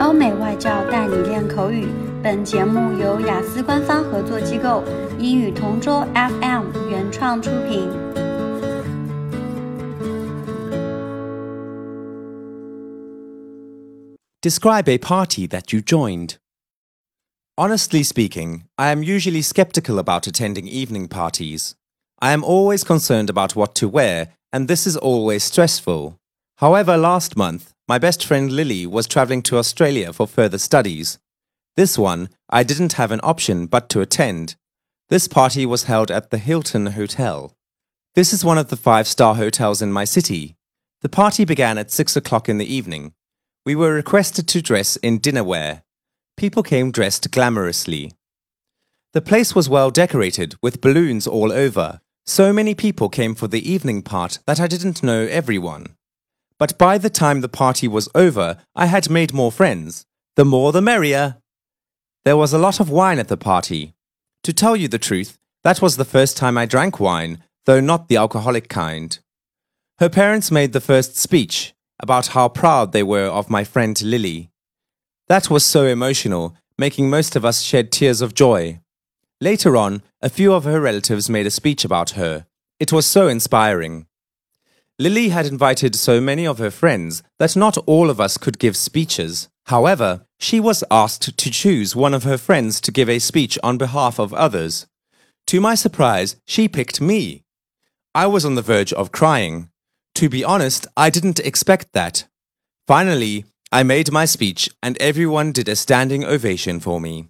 欧美外教带你练口语。本节目由雅思官方合作机构英语同桌 FM 原创出品。Describe a party that you joined. Honestly speaking, I am usually skeptical about attending evening parties. I am always concerned about what to wear, and this is always stressful. However, last month, my best friend Lily was traveling to Australia for further studies. This one, I didn't have an option but to attend. This party was held at the Hilton Hotel. This is one of the five star hotels in my city. The party began at six o'clock in the evening. We were requested to dress in dinner wear. People came dressed glamorously. The place was well decorated with balloons all over. So many people came for the evening part that I didn't know everyone. But by the time the party was over, I had made more friends. The more the merrier. There was a lot of wine at the party. To tell you the truth, that was the first time I drank wine, though not the alcoholic kind. Her parents made the first speech about how proud they were of my friend Lily. That was so emotional, making most of us shed tears of joy. Later on, a few of her relatives made a speech about her. It was so inspiring. Lily had invited so many of her friends that not all of us could give speeches. However, she was asked to choose one of her friends to give a speech on behalf of others. To my surprise, she picked me. I was on the verge of crying. To be honest, I didn't expect that. Finally, I made my speech and everyone did a standing ovation for me.